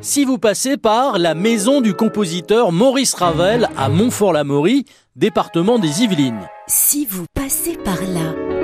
Si vous passez par la maison du compositeur Maurice Ravel à Montfort-l'Amaury, département des Yvelines. Si vous passez par là.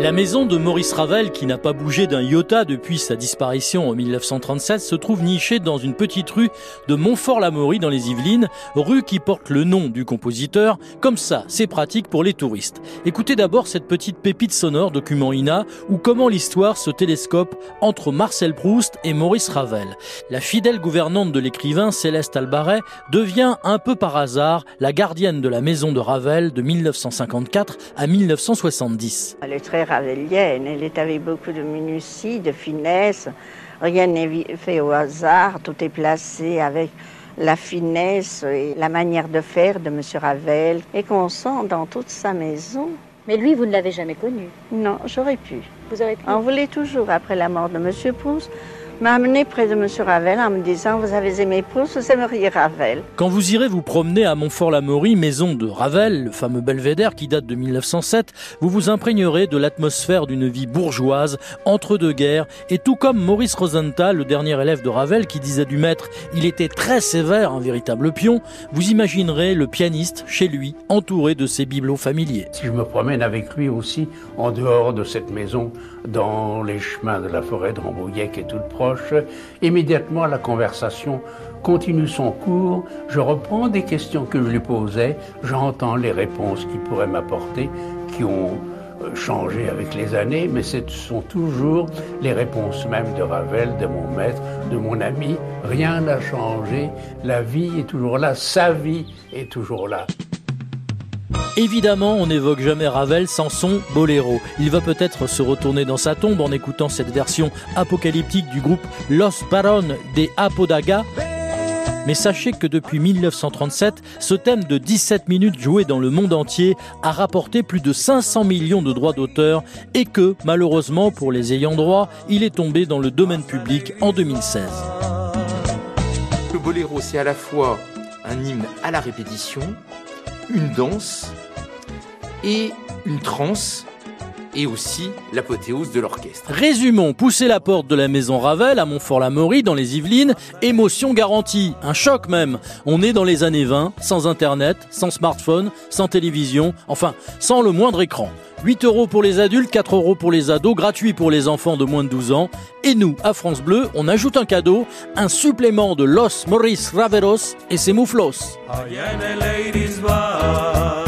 La maison de Maurice Ravel, qui n'a pas bougé d'un iota depuis sa disparition en 1937, se trouve nichée dans une petite rue de Montfort-l'Amaury dans les Yvelines, rue qui porte le nom du compositeur. Comme ça, c'est pratique pour les touristes. Écoutez d'abord cette petite pépite sonore document INA ou comment l'histoire se télescope entre Marcel Proust et Maurice Ravel. La fidèle gouvernante de l'écrivain, Céleste Albaret, devient un peu par hasard la gardienne de la maison de Ravel de 1954 à 1970. Elle est très ravelienne, elle est avec beaucoup de minutie, de finesse. Rien n'est fait au hasard, tout est placé avec la finesse et la manière de faire de M. Ravel et qu'on sent dans toute sa maison. Mais lui, vous ne l'avez jamais connu. Non, j'aurais pu. Vous aurez pu. On voulait toujours, après la mort de M. Proust, m'a amené près de M. Ravel en me disant Vous avez aimé Proust, vous aimeriez Ravel. Quand vous irez vous promener à Montfort-l'Amaury, maison de Ravel, le fameux belvédère qui date de 1907, vous vous imprégnerez de l'atmosphère d'une vie bourgeoise entre deux guerres. Et tout comme Maurice Rosenthal, le dernier élève de Ravel, qui disait du maître Il était très sévère, un véritable pion, vous imaginerez le pianiste chez lui, entouré de ses bibelots familiers. Si je me promène avec lui aussi en dehors de cette maison, dans les chemins de la forêt de Rambouillet qui est toute proche, immédiatement la conversation continue son cours, je reprends des questions que je lui posais, j'entends les réponses qu'il pourrait m'apporter, qui ont euh, changé avec les années, mais ce sont toujours les réponses même de Ravel, de mon maître, de mon ami. Rien n'a changé, la vie est toujours là, sa vie est toujours là. Évidemment, on n'évoque jamais Ravel sans son boléro. Il va peut-être se retourner dans sa tombe en écoutant cette version apocalyptique du groupe Los Baron de Apodaga. Mais sachez que depuis 1937, ce thème de 17 minutes joué dans le monde entier a rapporté plus de 500 millions de droits d'auteur et que, malheureusement pour les ayants droit, il est tombé dans le domaine public en 2016. Le boléro, c'est à la fois un hymne à la répétition, une danse et une transe et aussi l'apothéose de l'orchestre. Résumons, pousser la porte de la maison Ravel à Montfort-l'Amaury dans les Yvelines, émotion garantie, un choc même. On est dans les années 20, sans internet, sans smartphone, sans télévision, enfin, sans le moindre écran. 8 euros pour les adultes, 4 euros pour les ados, gratuit pour les enfants de moins de 12 ans. Et nous, à France Bleu, on ajoute un cadeau, un supplément de Los Maurice Raveros et ses mouflos. Vous